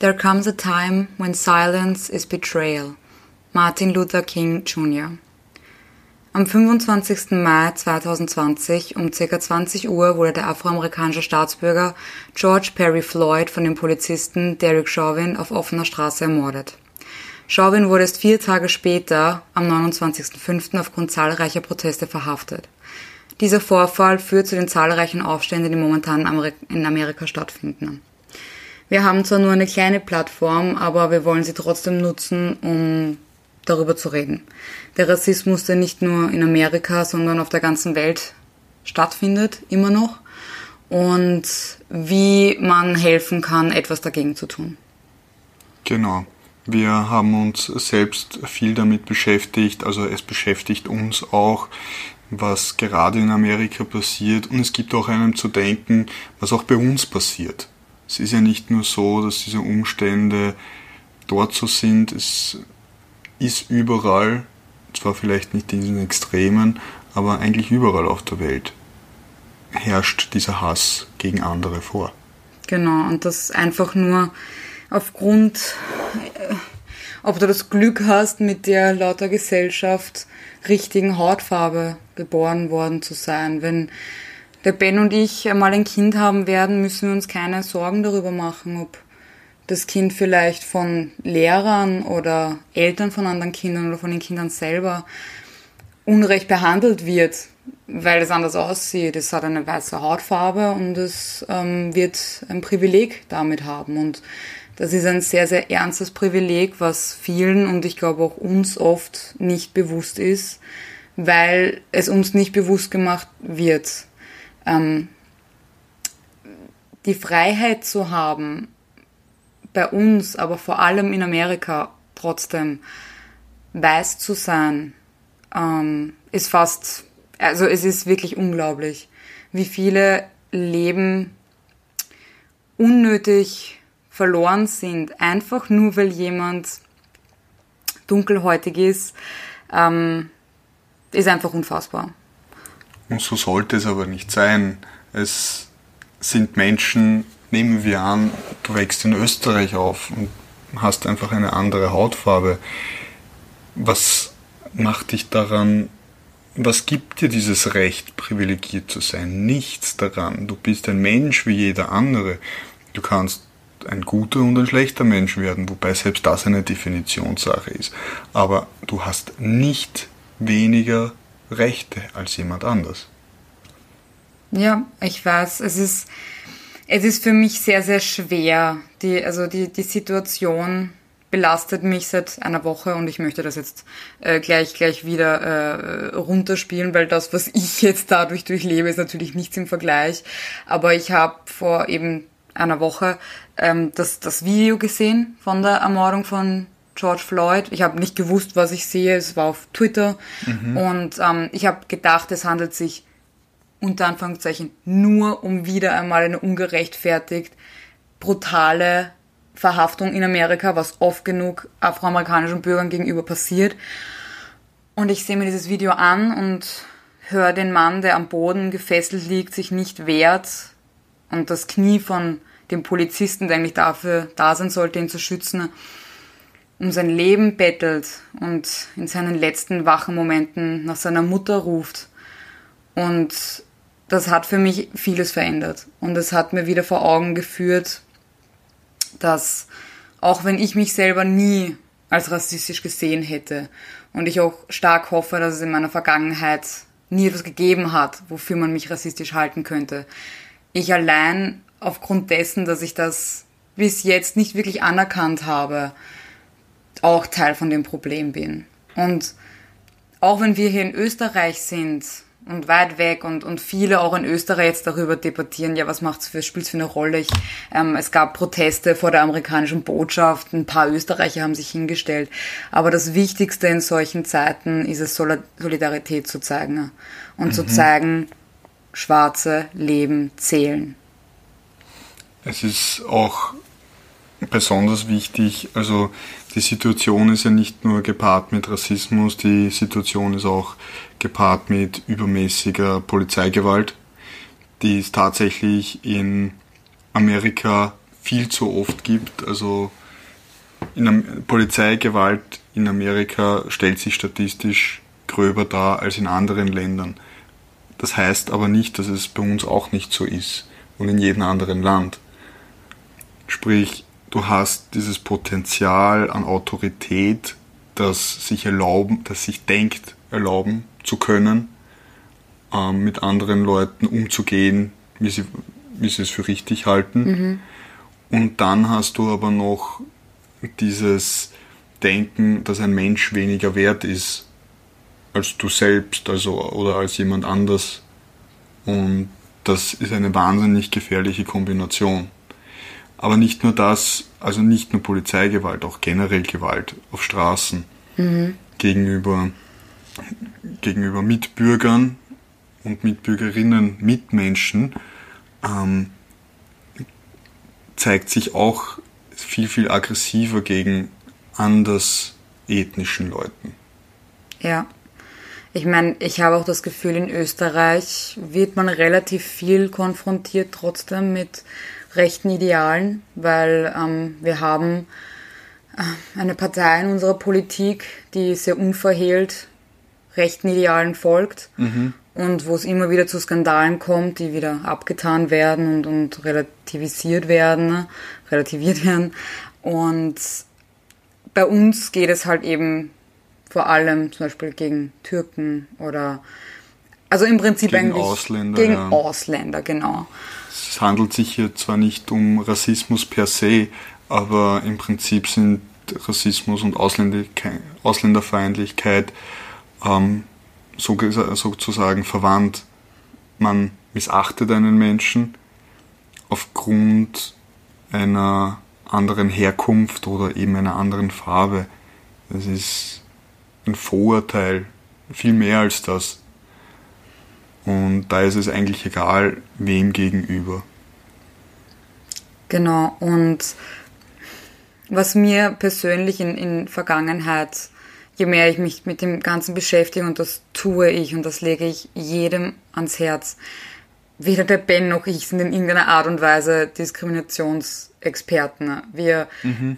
There comes a time when silence is betrayal. Martin Luther King Jr. Am 25. Mai 2020 um ca. 20 Uhr wurde der afroamerikanische Staatsbürger George Perry Floyd von dem Polizisten Derek Chauvin auf offener Straße ermordet. Chauvin wurde erst vier Tage später, am 29.05. aufgrund zahlreicher Proteste verhaftet. Dieser Vorfall führt zu den zahlreichen Aufständen, die momentan in Amerika stattfinden. Wir haben zwar nur eine kleine Plattform, aber wir wollen sie trotzdem nutzen, um darüber zu reden. Der Rassismus, der nicht nur in Amerika, sondern auf der ganzen Welt stattfindet, immer noch. Und wie man helfen kann, etwas dagegen zu tun. Genau. Wir haben uns selbst viel damit beschäftigt, also es beschäftigt uns auch, was gerade in Amerika passiert und es gibt auch einem zu denken, was auch bei uns passiert es ist ja nicht nur so, dass diese Umstände dort so sind, es ist überall, zwar vielleicht nicht in diesen Extremen, aber eigentlich überall auf der Welt herrscht dieser Hass gegen andere vor. Genau, und das einfach nur aufgrund, äh, ob du das Glück hast, mit der lauter Gesellschaft richtigen Hautfarbe geboren worden zu sein. Wenn der Ben und ich einmal ein Kind haben werden, müssen wir uns keine Sorgen darüber machen, ob das Kind vielleicht von Lehrern oder Eltern von anderen Kindern oder von den Kindern selber unrecht behandelt wird, weil es anders aussieht. Es hat eine weiße Hautfarbe und es ähm, wird ein Privileg damit haben. Und das ist ein sehr, sehr ernstes Privileg, was vielen und ich glaube auch uns oft nicht bewusst ist, weil es uns nicht bewusst gemacht wird ähm, die Freiheit zu haben, bei uns, aber vor allem in Amerika trotzdem weiß zu sein, ähm, ist fast, also es ist wirklich unglaublich, wie viele Leben unnötig verloren sind, einfach nur weil jemand dunkelhäutig ist, ähm, ist einfach unfassbar. Und so sollte es aber nicht sein. Es sind Menschen, nehmen wir an, du wächst in Österreich auf und hast einfach eine andere Hautfarbe. Was macht dich daran, was gibt dir dieses Recht, privilegiert zu sein? Nichts daran. Du bist ein Mensch wie jeder andere. Du kannst ein guter und ein schlechter Mensch werden, wobei selbst das eine Definitionssache ist. Aber du hast nicht weniger Rechte als jemand anders. Ja, ich weiß. Es ist, es ist für mich sehr, sehr schwer. Die, also die, die Situation belastet mich seit einer Woche und ich möchte das jetzt äh, gleich gleich wieder äh, runterspielen, weil das, was ich jetzt dadurch durchlebe, ist natürlich nichts im Vergleich. Aber ich habe vor eben einer Woche ähm, das, das Video gesehen von der Ermordung von George Floyd. Ich habe nicht gewusst, was ich sehe. Es war auf Twitter. Mhm. Und ähm, ich habe gedacht, es handelt sich unter Anführungszeichen nur um wieder einmal eine ungerechtfertigt brutale Verhaftung in Amerika, was oft genug afroamerikanischen Bürgern gegenüber passiert. Und ich sehe mir dieses Video an und höre den Mann, der am Boden gefesselt liegt, sich nicht wehrt und das Knie von dem Polizisten, der eigentlich dafür da sein sollte, ihn zu schützen, um sein Leben bettelt und in seinen letzten wachen Momenten nach seiner Mutter ruft. Und das hat für mich vieles verändert. Und es hat mir wieder vor Augen geführt, dass auch wenn ich mich selber nie als rassistisch gesehen hätte und ich auch stark hoffe, dass es in meiner Vergangenheit nie etwas gegeben hat, wofür man mich rassistisch halten könnte, ich allein aufgrund dessen, dass ich das bis jetzt nicht wirklich anerkannt habe, auch Teil von dem Problem bin. Und auch wenn wir hier in Österreich sind und weit weg und, und viele auch in Österreich jetzt darüber debattieren, ja, was macht's für, spielt's für eine Rolle? Ich, ähm, es gab Proteste vor der amerikanischen Botschaft, ein paar Österreicher haben sich hingestellt. Aber das Wichtigste in solchen Zeiten ist es, Solidarität zu zeigen und mhm. zu zeigen, schwarze Leben zählen. Es ist auch besonders wichtig, also die Situation ist ja nicht nur gepaart mit Rassismus, die Situation ist auch gepaart mit übermäßiger Polizeigewalt, die ist tatsächlich in Amerika viel zu oft gibt. Also in Polizeigewalt in Amerika stellt sich statistisch gröber dar als in anderen Ländern. Das heißt aber nicht, dass es bei uns auch nicht so ist und in jedem anderen Land. Sprich, du hast dieses Potenzial an Autorität, das sich erlauben, das sich denkt, erlauben zu können, ähm, mit anderen Leuten umzugehen, wie sie, wie sie es für richtig halten. Mhm. Und dann hast du aber noch dieses Denken, dass ein Mensch weniger wert ist als du selbst, also oder als jemand anders. Und das ist eine wahnsinnig gefährliche Kombination. Aber nicht nur das, also nicht nur Polizeigewalt, auch generell Gewalt auf Straßen mhm. gegenüber, gegenüber Mitbürgern und Mitbürgerinnen, Mitmenschen, ähm, zeigt sich auch viel, viel aggressiver gegen anders ethnischen Leuten. Ja. Ich meine, ich habe auch das Gefühl, in Österreich wird man relativ viel konfrontiert trotzdem mit rechten Idealen, weil ähm, wir haben äh, eine Partei in unserer Politik, die sehr unverhehlt rechten Idealen folgt mhm. und wo es immer wieder zu Skandalen kommt, die wieder abgetan werden und, und relativisiert werden, ne? relativiert werden. Und bei uns geht es halt eben vor allem zum Beispiel gegen Türken oder also im Prinzip gegen eigentlich Ausländer, gegen ja. Ausländer, genau. Es handelt sich hier zwar nicht um Rassismus per se, aber im Prinzip sind Rassismus und Ausländerfeindlichkeit ähm, so, sozusagen verwandt. Man missachtet einen Menschen aufgrund einer anderen Herkunft oder eben einer anderen Farbe. Das ist ein Vorurteil, viel mehr als das. Und da ist es eigentlich egal, wem gegenüber. Genau, und was mir persönlich in, in Vergangenheit, je mehr ich mich mit dem Ganzen beschäftige, und das tue ich und das lege ich jedem ans Herz, weder der Ben noch ich sind in irgendeiner Art und Weise Diskriminationsexperten. Wir mhm.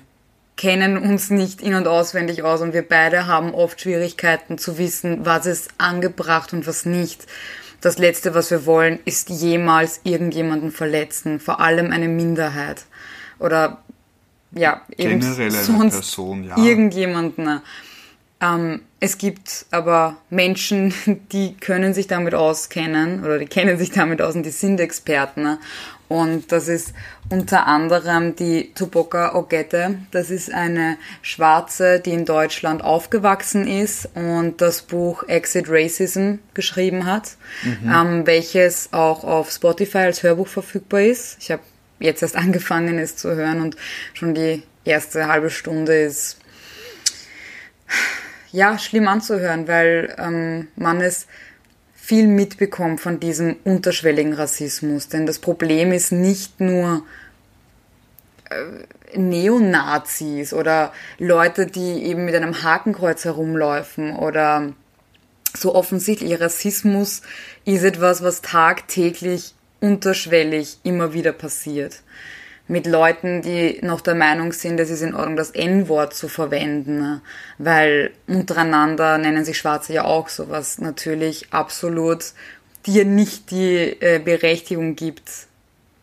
kennen uns nicht in- und auswendig aus und wir beide haben oft Schwierigkeiten zu wissen, was ist angebracht und was nicht das Letzte, was wir wollen, ist jemals irgendjemanden verletzen, vor allem eine Minderheit. Oder ja, eben Generell sonst Person, ja. irgendjemanden. Ähm, es gibt aber Menschen, die können sich damit auskennen oder die kennen sich damit aus und die sind Experten. Und das ist unter anderem die Tupoka Ogette. Das ist eine Schwarze, die in Deutschland aufgewachsen ist und das Buch Exit Racism geschrieben hat, mhm. ähm, welches auch auf Spotify als Hörbuch verfügbar ist. Ich habe jetzt erst angefangen, es zu hören und schon die erste halbe Stunde ist ja schlimm anzuhören, weil ähm, man es viel mitbekommt von diesem unterschwelligen Rassismus. Denn das Problem ist nicht nur äh, Neonazis oder Leute, die eben mit einem Hakenkreuz herumläufen oder so offensichtlich. Rassismus ist etwas, was tagtäglich unterschwellig immer wieder passiert mit Leuten, die noch der Meinung sind, es ist in Ordnung, das N-Wort zu verwenden, weil untereinander nennen sich Schwarze ja auch sowas natürlich absolut dir nicht die äh, Berechtigung gibt,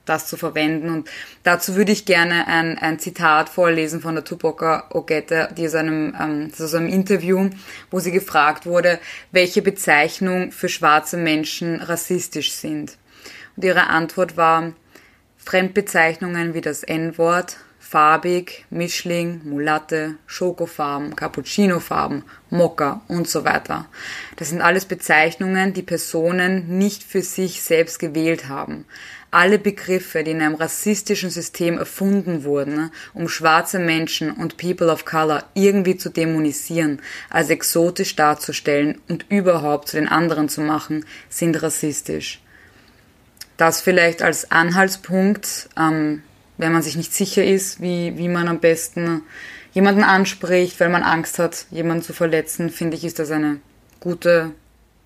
das zu verwenden. Und dazu würde ich gerne ein, ein Zitat vorlesen von der Tupoka Ogette, die aus einem, ähm, aus einem Interview, wo sie gefragt wurde, welche Bezeichnungen für schwarze Menschen rassistisch sind. Und ihre Antwort war, Fremdbezeichnungen wie das N-Wort, farbig, Mischling, Mulatte, Schokofarben, Cappuccinofarben, Mokka und so weiter. Das sind alles Bezeichnungen, die Personen nicht für sich selbst gewählt haben. Alle Begriffe, die in einem rassistischen System erfunden wurden, um schwarze Menschen und People of Color irgendwie zu dämonisieren, als exotisch darzustellen und überhaupt zu den anderen zu machen, sind rassistisch. Das vielleicht als Anhaltspunkt, ähm, wenn man sich nicht sicher ist, wie, wie man am besten jemanden anspricht, weil man Angst hat, jemanden zu verletzen, finde ich, ist das eine gute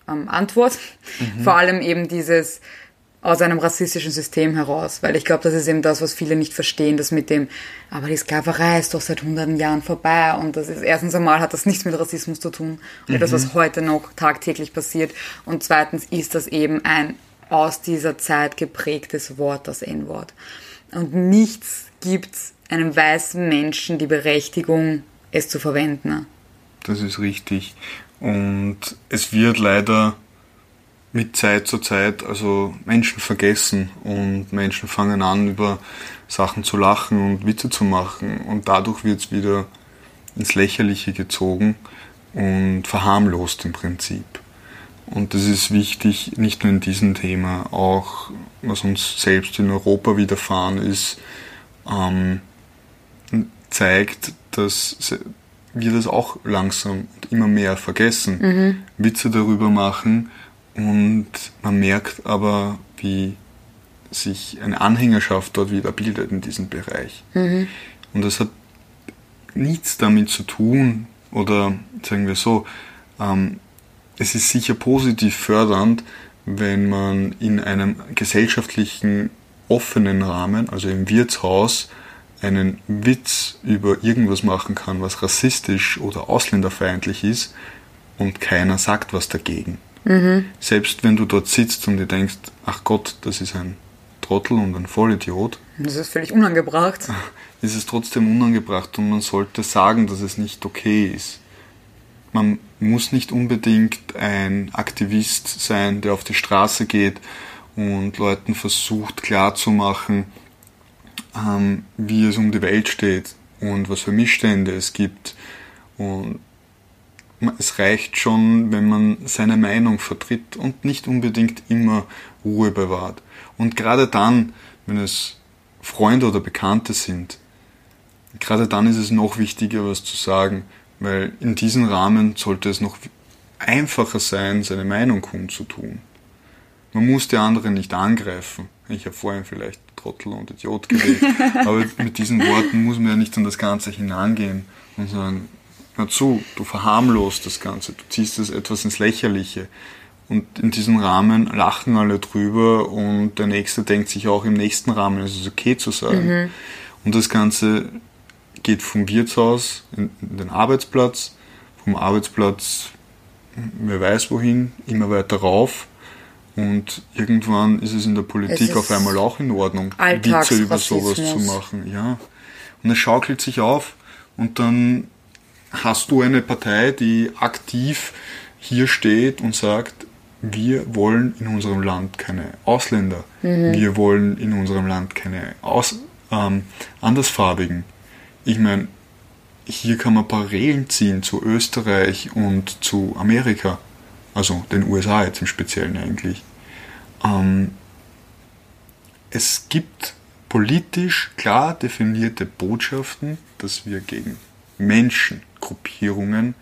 ähm, Antwort. Mhm. Vor allem eben dieses aus einem rassistischen System heraus, weil ich glaube, das ist eben das, was viele nicht verstehen, das mit dem, aber die Sklaverei ist doch seit hunderten Jahren vorbei und das ist erstens einmal hat das nichts mit Rassismus zu tun mhm. das, was heute noch tagtäglich passiert und zweitens ist das eben ein aus dieser Zeit geprägtes Wort, das N-Wort. Und nichts gibt einem weißen Menschen die Berechtigung, es zu verwenden. Das ist richtig. Und es wird leider mit Zeit zu Zeit, also Menschen vergessen und Menschen fangen an, über Sachen zu lachen und Witze zu machen und dadurch wird es wieder ins Lächerliche gezogen und verharmlost im Prinzip. Und das ist wichtig, nicht nur in diesem Thema, auch was uns selbst in Europa widerfahren ist, ähm, zeigt, dass wir das auch langsam und immer mehr vergessen, mhm. Witze darüber machen und man merkt aber, wie sich eine Anhängerschaft dort wieder bildet in diesem Bereich. Mhm. Und das hat nichts damit zu tun, oder sagen wir so, ähm, es ist sicher positiv fördernd, wenn man in einem gesellschaftlichen offenen Rahmen, also im Wirtshaus, einen Witz über irgendwas machen kann, was rassistisch oder ausländerfeindlich ist und keiner sagt was dagegen. Mhm. Selbst wenn du dort sitzt und dir denkst, ach Gott, das ist ein Trottel und ein Vollidiot. Das ist völlig unangebracht. Ist es trotzdem unangebracht und man sollte sagen, dass es nicht okay ist. Man muss nicht unbedingt ein Aktivist sein, der auf die Straße geht und Leuten versucht klarzumachen, ähm, wie es um die Welt steht und was für Missstände es gibt. Und es reicht schon, wenn man seine Meinung vertritt und nicht unbedingt immer Ruhe bewahrt. Und gerade dann, wenn es Freunde oder Bekannte sind, gerade dann ist es noch wichtiger, was zu sagen, weil in diesem Rahmen sollte es noch einfacher sein, seine Meinung kundzutun. Man muss die anderen nicht angreifen. Ich habe vorhin vielleicht Trottel und Idiot gewählt, aber mit diesen Worten muss man ja nicht an das Ganze hinangehen und sagen, hör zu, du verharmlost das Ganze, du ziehst es etwas ins Lächerliche. Und in diesem Rahmen lachen alle drüber und der Nächste denkt sich auch im nächsten Rahmen, es ist okay zu sagen. Mhm. Und das Ganze geht vom Wirtshaus in, in den Arbeitsplatz, vom Arbeitsplatz, wer weiß wohin, immer weiter rauf. Und irgendwann ist es in der Politik auf einmal auch in Ordnung, Witze über sowas zu machen. Ja. Und es schaukelt sich auf und dann hast du eine Partei, die aktiv hier steht und sagt, wir wollen in unserem Land keine Ausländer, mhm. wir wollen in unserem Land keine Aus, ähm, Andersfarbigen. Ich meine, hier kann man Parallelen ziehen zu Österreich und zu Amerika, also den USA jetzt im Speziellen eigentlich. Ähm, es gibt politisch klar definierte Botschaften, dass wir gegen Menschengruppierungen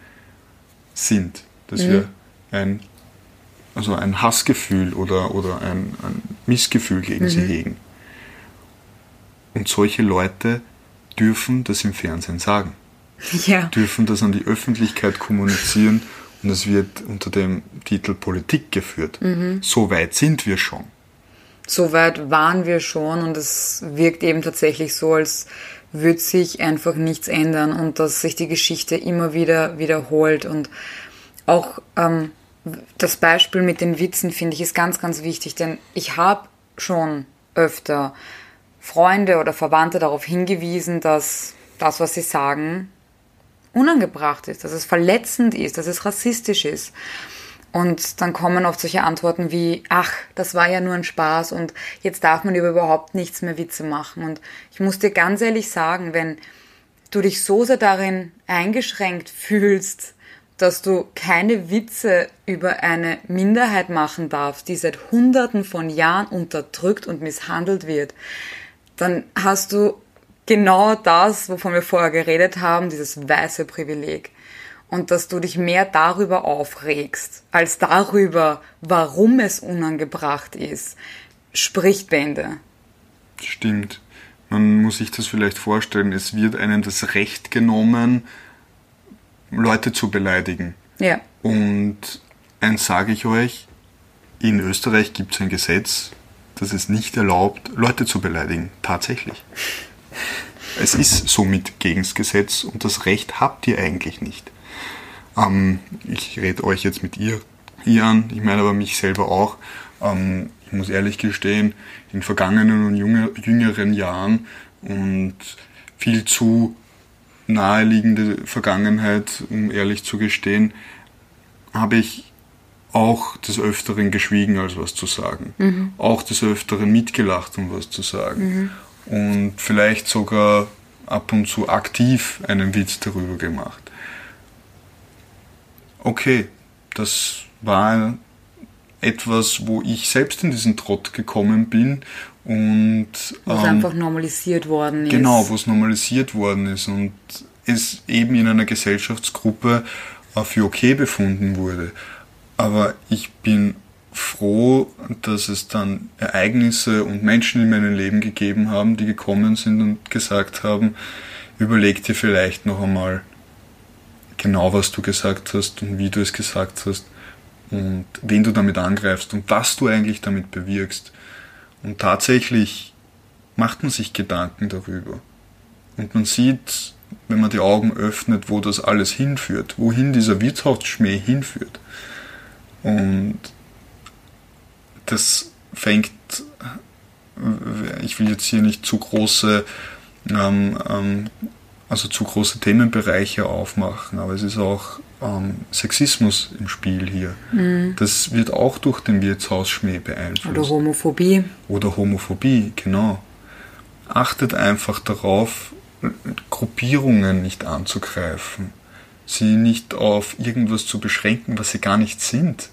sind, dass mhm. wir ein, also ein Hassgefühl oder, oder ein, ein Missgefühl gegen mhm. sie hegen. Und solche Leute dürfen das im Fernsehen sagen. Ja. Dürfen das an die Öffentlichkeit kommunizieren und es wird unter dem Titel Politik geführt. Mhm. So weit sind wir schon. So weit waren wir schon und es wirkt eben tatsächlich so, als würde sich einfach nichts ändern und dass sich die Geschichte immer wieder wiederholt. Und auch ähm, das Beispiel mit den Witzen finde ich ist ganz, ganz wichtig, denn ich habe schon öfter Freunde oder Verwandte darauf hingewiesen, dass das, was sie sagen, unangebracht ist, dass es verletzend ist, dass es rassistisch ist. Und dann kommen oft solche Antworten wie, ach, das war ja nur ein Spaß und jetzt darf man über überhaupt nichts mehr Witze machen. Und ich muss dir ganz ehrlich sagen, wenn du dich so sehr darin eingeschränkt fühlst, dass du keine Witze über eine Minderheit machen darfst, die seit Hunderten von Jahren unterdrückt und misshandelt wird, dann hast du genau das, wovon wir vorher geredet haben, dieses weiße Privileg und dass du dich mehr darüber aufregst, als darüber, warum es unangebracht ist, spricht Bände. Stimmt. Man muss sich das vielleicht vorstellen, es wird einem das Recht genommen, Leute zu beleidigen. Ja. Und eins sage ich euch, in Österreich gibt es ein Gesetz, dass es nicht erlaubt, Leute zu beleidigen. Tatsächlich. Es ist somit gegen das Gesetz und das Recht habt ihr eigentlich nicht. Ähm, ich rede euch jetzt mit ihr, ihr an, ich meine aber mich selber auch. Ähm, ich muss ehrlich gestehen, in vergangenen und jüngeren Jahren und viel zu naheliegende Vergangenheit, um ehrlich zu gestehen, habe ich auch des Öfteren geschwiegen, als was zu sagen. Mhm. Auch des Öfteren mitgelacht, um was zu sagen. Mhm. Und vielleicht sogar ab und zu aktiv einen Witz darüber gemacht. Okay, das war etwas, wo ich selbst in diesen Trott gekommen bin und wo es ähm, einfach normalisiert worden ist. Genau, wo es normalisiert worden ist und es eben in einer Gesellschaftsgruppe für okay befunden wurde. Aber ich bin froh, dass es dann Ereignisse und Menschen in meinem Leben gegeben haben, die gekommen sind und gesagt haben, überleg dir vielleicht noch einmal genau, was du gesagt hast und wie du es gesagt hast und wen du damit angreifst und was du eigentlich damit bewirkst. Und tatsächlich macht man sich Gedanken darüber. Und man sieht, wenn man die Augen öffnet, wo das alles hinführt, wohin dieser Wirtschaftsschmäh hinführt. Und das fängt, ich will jetzt hier nicht zu große, ähm, ähm, also zu große Themenbereiche aufmachen, aber es ist auch ähm, Sexismus im Spiel hier. Mhm. Das wird auch durch den Wirtshausschmäh beeinflusst. Oder Homophobie. Oder Homophobie, genau. Achtet einfach darauf, Gruppierungen nicht anzugreifen, sie nicht auf irgendwas zu beschränken, was sie gar nicht sind.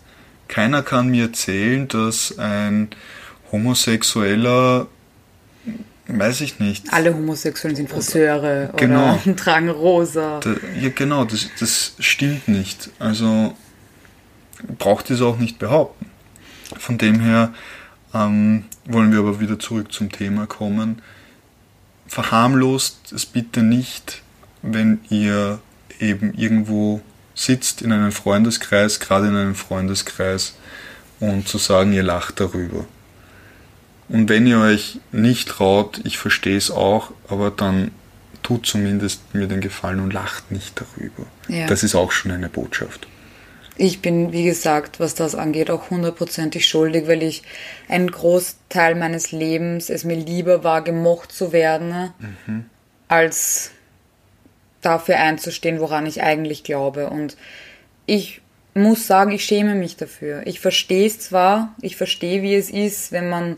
Keiner kann mir erzählen, dass ein Homosexueller Weiß ich nicht. Alle Homosexuellen sind Friseure genau. oder tragen rosa. Da, ja, genau, das, das stimmt nicht. Also braucht es auch nicht behaupten. Von dem her ähm, wollen wir aber wieder zurück zum Thema kommen. Verharmlost es bitte nicht, wenn ihr eben irgendwo sitzt in einem Freundeskreis, gerade in einem Freundeskreis, und zu sagen, ihr lacht darüber. Und wenn ihr euch nicht traut, ich verstehe es auch, aber dann tut zumindest mir den Gefallen und lacht nicht darüber. Ja. Das ist auch schon eine Botschaft. Ich bin, wie gesagt, was das angeht, auch hundertprozentig schuldig, weil ich einen Großteil meines Lebens es mir lieber war, gemocht zu werden, mhm. als dafür einzustehen, woran ich eigentlich glaube. Und ich muss sagen, ich schäme mich dafür. Ich verstehe es zwar, ich verstehe, wie es ist, wenn man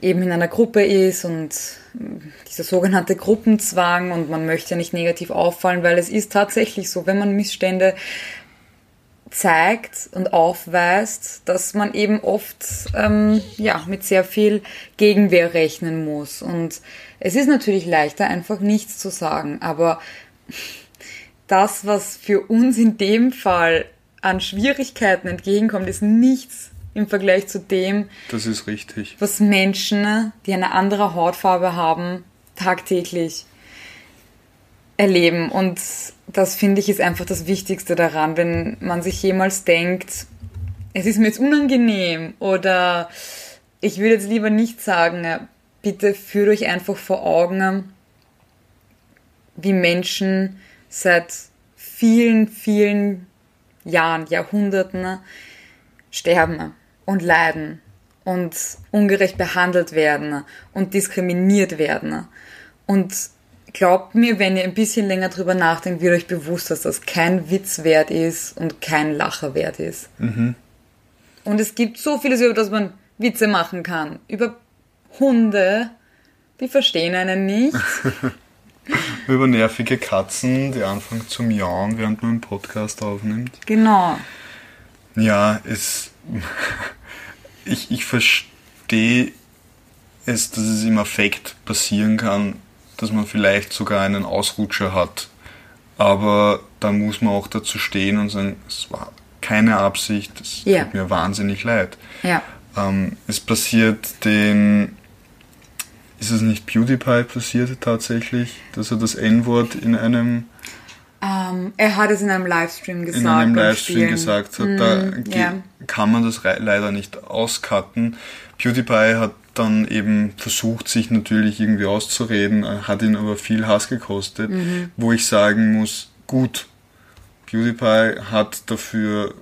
eben in einer Gruppe ist und dieser sogenannte Gruppenzwang und man möchte ja nicht negativ auffallen, weil es ist tatsächlich so, wenn man Missstände zeigt und aufweist, dass man eben oft ähm, ja mit sehr viel Gegenwehr rechnen muss und es ist natürlich leichter einfach nichts zu sagen, aber das, was für uns in dem Fall an Schwierigkeiten entgegenkommt, ist nichts im Vergleich zu dem, das ist richtig. was Menschen, die eine andere Hautfarbe haben, tagtäglich erleben. Und das finde ich ist einfach das Wichtigste daran, wenn man sich jemals denkt, es ist mir jetzt unangenehm oder ich würde jetzt lieber nicht sagen, bitte führt euch einfach vor Augen, wie Menschen seit vielen, vielen Jahren, Jahrhunderten sterben und leiden und ungerecht behandelt werden und diskriminiert werden. Und glaubt mir, wenn ihr ein bisschen länger drüber nachdenkt, wird euch bewusst, dass das kein Witz wert ist und kein Lacher wert ist. Mhm. Und es gibt so vieles, über das man Witze machen kann. Über Hunde, die verstehen einen nicht. über nervige Katzen, die anfangen zu miauen, während man einen Podcast aufnimmt. Genau. Ja, es. ich, ich verstehe es, dass es im Affekt passieren kann, dass man vielleicht sogar einen Ausrutscher hat. Aber da muss man auch dazu stehen und sagen, es war keine Absicht, es ja. tut mir wahnsinnig leid. Ja. Ähm, es passiert den. Ist es nicht PewDiePie passiert tatsächlich, dass er das N-Wort in einem um, ähm, er hat es in einem Livestream gesagt. In einem Livestream gesagt hat. Mm, da yeah. kann man das leider nicht auscutten. PewDiePie hat dann eben versucht, sich natürlich irgendwie auszureden, äh, hat ihn aber viel Hass gekostet, mhm. wo ich sagen muss, gut, PewDiePie hat dafür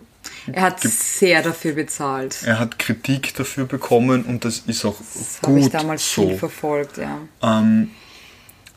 er hat sehr dafür bezahlt. Er hat Kritik dafür bekommen und das ist auch das gut. Habe ich damals so. viel verfolgt, ja. Ähm,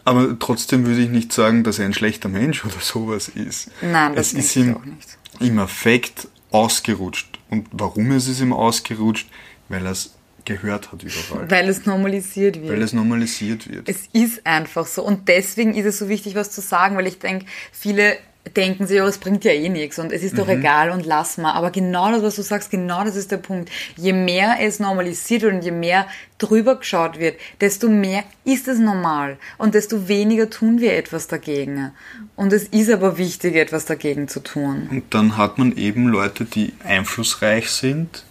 aber trotzdem würde ich nicht sagen, dass er ein schlechter Mensch oder sowas ist. Nein, das es ist ihm auch nicht. im Affekt ausgerutscht. Und warum ist es ihm ausgerutscht? Weil er es gehört hat überall. Weil es normalisiert wird. Weil es normalisiert wird. Es ist einfach so. Und deswegen ist es so wichtig, was zu sagen, weil ich denke, viele denken sie, oh, es bringt ja eh nichts und es ist doch mhm. egal und lass mal. Aber genau das, was du sagst, genau das ist der Punkt. Je mehr es normalisiert wird und je mehr drüber geschaut wird, desto mehr ist es normal und desto weniger tun wir etwas dagegen. Und es ist aber wichtig, etwas dagegen zu tun. Und dann hat man eben Leute, die einflussreich sind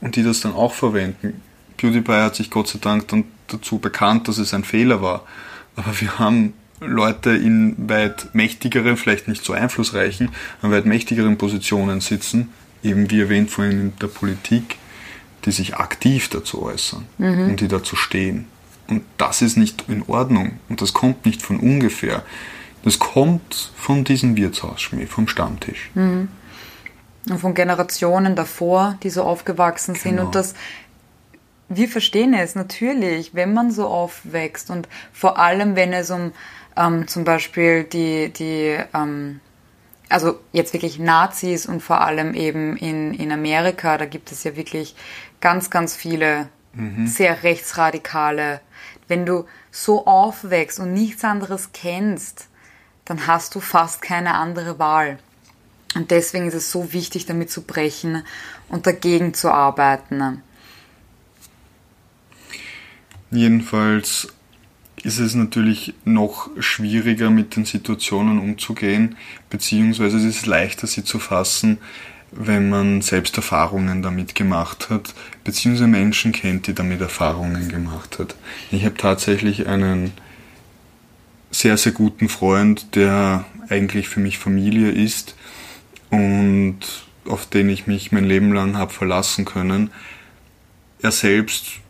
und die das dann auch verwenden. PewDiePie hat sich Gott sei Dank dann dazu bekannt, dass es ein Fehler war. Aber wir haben Leute in weit mächtigeren, vielleicht nicht so einflussreichen, in weit mächtigeren Positionen sitzen, eben wie erwähnt vorhin in der Politik, die sich aktiv dazu äußern mhm. und die dazu stehen. Und das ist nicht in Ordnung und das kommt nicht von ungefähr. Das kommt von diesem Wirtshausschmäh, vom Stammtisch. Mhm. Und von Generationen davor, die so aufgewachsen sind. Genau. Und das, wir verstehen es natürlich, wenn man so aufwächst und vor allem, wenn es um ähm, zum Beispiel die, die ähm, also jetzt wirklich Nazis und vor allem eben in, in Amerika, da gibt es ja wirklich ganz, ganz viele mhm. sehr rechtsradikale. Wenn du so aufwächst und nichts anderes kennst, dann hast du fast keine andere Wahl. Und deswegen ist es so wichtig, damit zu brechen und dagegen zu arbeiten. Jedenfalls ist es natürlich noch schwieriger, mit den Situationen umzugehen, beziehungsweise es ist leichter, sie zu fassen, wenn man selbst Erfahrungen damit gemacht hat, beziehungsweise Menschen kennt, die damit Erfahrungen gemacht hat. Ich habe tatsächlich einen sehr, sehr guten Freund, der eigentlich für mich Familie ist und auf den ich mich mein Leben lang habe verlassen können. Er selbst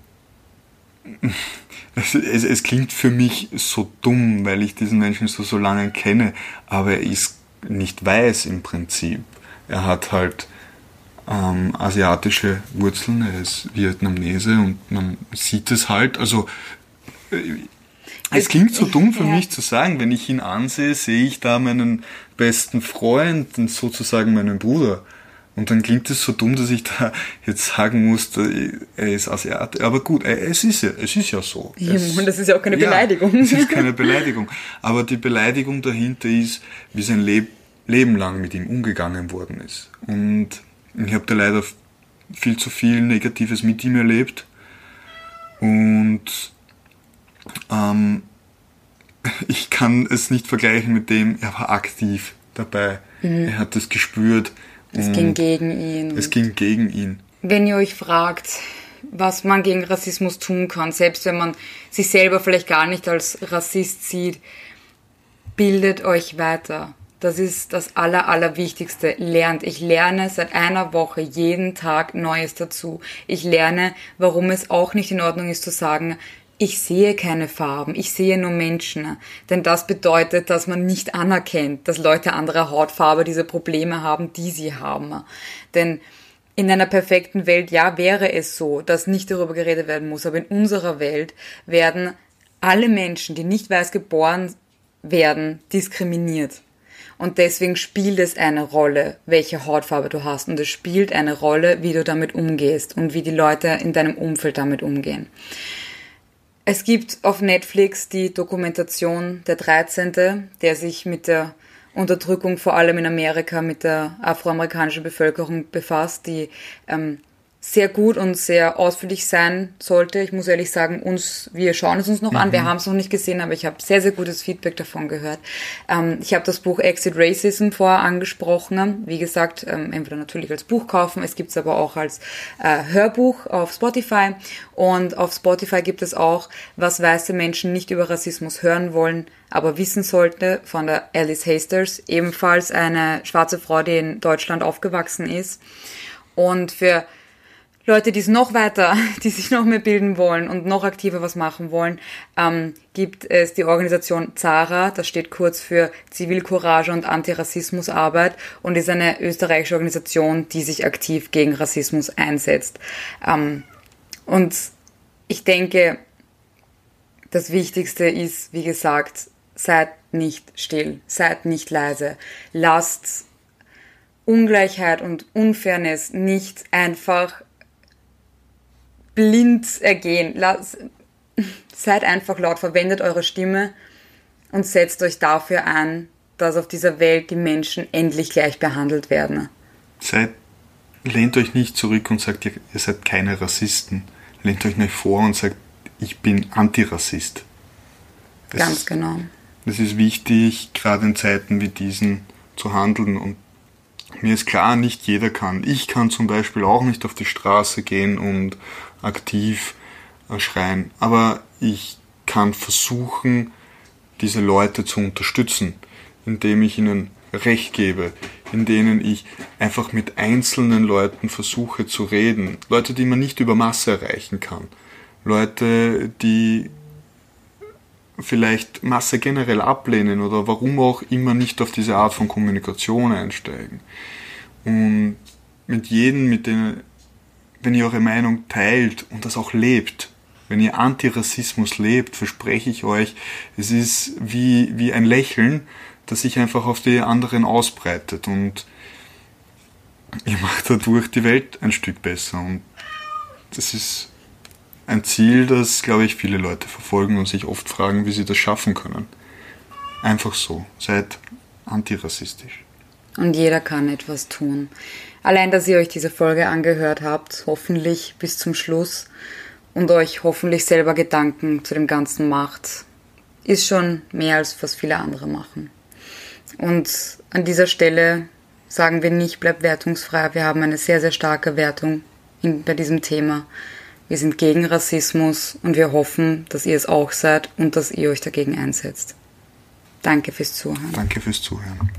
es, es, klingt für mich so dumm, weil ich diesen Menschen so, so lange kenne, aber er ist nicht weiß im Prinzip. Er hat halt ähm, asiatische Wurzeln, er ist Vietnamese und man sieht es halt, also äh, es klingt so dumm für ja. mich zu sagen, wenn ich ihn ansehe, sehe ich da meinen besten Freund, sozusagen meinen Bruder. Und dann klingt es so dumm, dass ich da jetzt sagen muss, er ist Asiat. Aber gut, es ist ja, es ist ja so. Ja, und das ist ja auch keine Beleidigung. Ja, es ist keine Beleidigung. Aber die Beleidigung dahinter ist, wie sein Leb Leben lang mit ihm umgegangen worden ist. Und ich habe da leider viel zu viel Negatives mit ihm erlebt. Und ähm, ich kann es nicht vergleichen mit dem, er war aktiv dabei. Mhm. Er hat es gespürt es ging mhm. gegen ihn. Es ging gegen ihn. Wenn ihr euch fragt, was man gegen Rassismus tun kann, selbst wenn man sich selber vielleicht gar nicht als Rassist sieht, bildet euch weiter. Das ist das Aller, Allerwichtigste. Lernt. Ich lerne seit einer Woche jeden Tag Neues dazu. Ich lerne, warum es auch nicht in Ordnung ist zu sagen, ich sehe keine Farben, ich sehe nur Menschen. Denn das bedeutet, dass man nicht anerkennt, dass Leute anderer Hautfarbe diese Probleme haben, die sie haben. Denn in einer perfekten Welt, ja, wäre es so, dass nicht darüber geredet werden muss, aber in unserer Welt werden alle Menschen, die nicht weiß geboren werden, diskriminiert. Und deswegen spielt es eine Rolle, welche Hautfarbe du hast. Und es spielt eine Rolle, wie du damit umgehst und wie die Leute in deinem Umfeld damit umgehen. Es gibt auf Netflix die Dokumentation Der 13., der sich mit der Unterdrückung vor allem in Amerika mit der afroamerikanischen Bevölkerung befasst, die ähm, sehr gut und sehr ausführlich sein sollte. Ich muss ehrlich sagen, uns, wir schauen es uns noch mhm. an. Wir mhm. haben es noch nicht gesehen, aber ich habe sehr, sehr gutes Feedback davon gehört. Ähm, ich habe das Buch Exit Racism vorher angesprochen. Wie gesagt, ähm, entweder natürlich als Buch kaufen, es gibt es aber auch als äh, Hörbuch auf Spotify. Und auf Spotify gibt es auch, was weiße Menschen nicht über Rassismus hören wollen, aber wissen sollte, von der Alice Hasters, ebenfalls eine schwarze Frau, die in Deutschland aufgewachsen ist. Und für Leute, die es noch weiter, die sich noch mehr bilden wollen und noch aktiver was machen wollen, ähm, gibt es die Organisation ZARA, das steht kurz für Zivilcourage und Antirassismusarbeit und ist eine österreichische Organisation, die sich aktiv gegen Rassismus einsetzt. Ähm, und ich denke, das Wichtigste ist, wie gesagt, seid nicht still, seid nicht leise, lasst Ungleichheit und Unfairness nicht einfach blind ergehen. Lass, seid einfach laut, verwendet eure Stimme und setzt euch dafür ein, dass auf dieser Welt die Menschen endlich gleich behandelt werden. Seid, lehnt euch nicht zurück und sagt, ihr, ihr seid keine Rassisten. Lehnt euch nicht vor und sagt, ich bin Antirassist. Das Ganz genau. Es ist wichtig, gerade in Zeiten wie diesen zu handeln und mir ist klar, nicht jeder kann. Ich kann zum Beispiel auch nicht auf die Straße gehen und aktiv äh, schreien. Aber ich kann versuchen, diese Leute zu unterstützen, indem ich ihnen Recht gebe, in denen ich einfach mit einzelnen Leuten versuche zu reden. Leute, die man nicht über Masse erreichen kann. Leute, die vielleicht Masse generell ablehnen oder warum auch immer nicht auf diese Art von Kommunikation einsteigen. Und mit jedem, mit denen wenn ihr eure Meinung teilt und das auch lebt, wenn ihr Antirassismus lebt, verspreche ich euch, es ist wie, wie ein Lächeln, das sich einfach auf die anderen ausbreitet und ihr macht dadurch die Welt ein Stück besser und das ist ein Ziel, das, glaube ich, viele Leute verfolgen und sich oft fragen, wie sie das schaffen können. Einfach so, seid antirassistisch. Und jeder kann etwas tun. Allein, dass ihr euch diese Folge angehört habt, hoffentlich bis zum Schluss und euch hoffentlich selber Gedanken zu dem Ganzen macht, ist schon mehr als was viele andere machen. Und an dieser Stelle sagen wir nicht, bleibt wertungsfrei. Wir haben eine sehr, sehr starke Wertung in, bei diesem Thema. Wir sind gegen Rassismus und wir hoffen, dass ihr es auch seid und dass ihr euch dagegen einsetzt. Danke fürs Zuhören. Danke fürs Zuhören.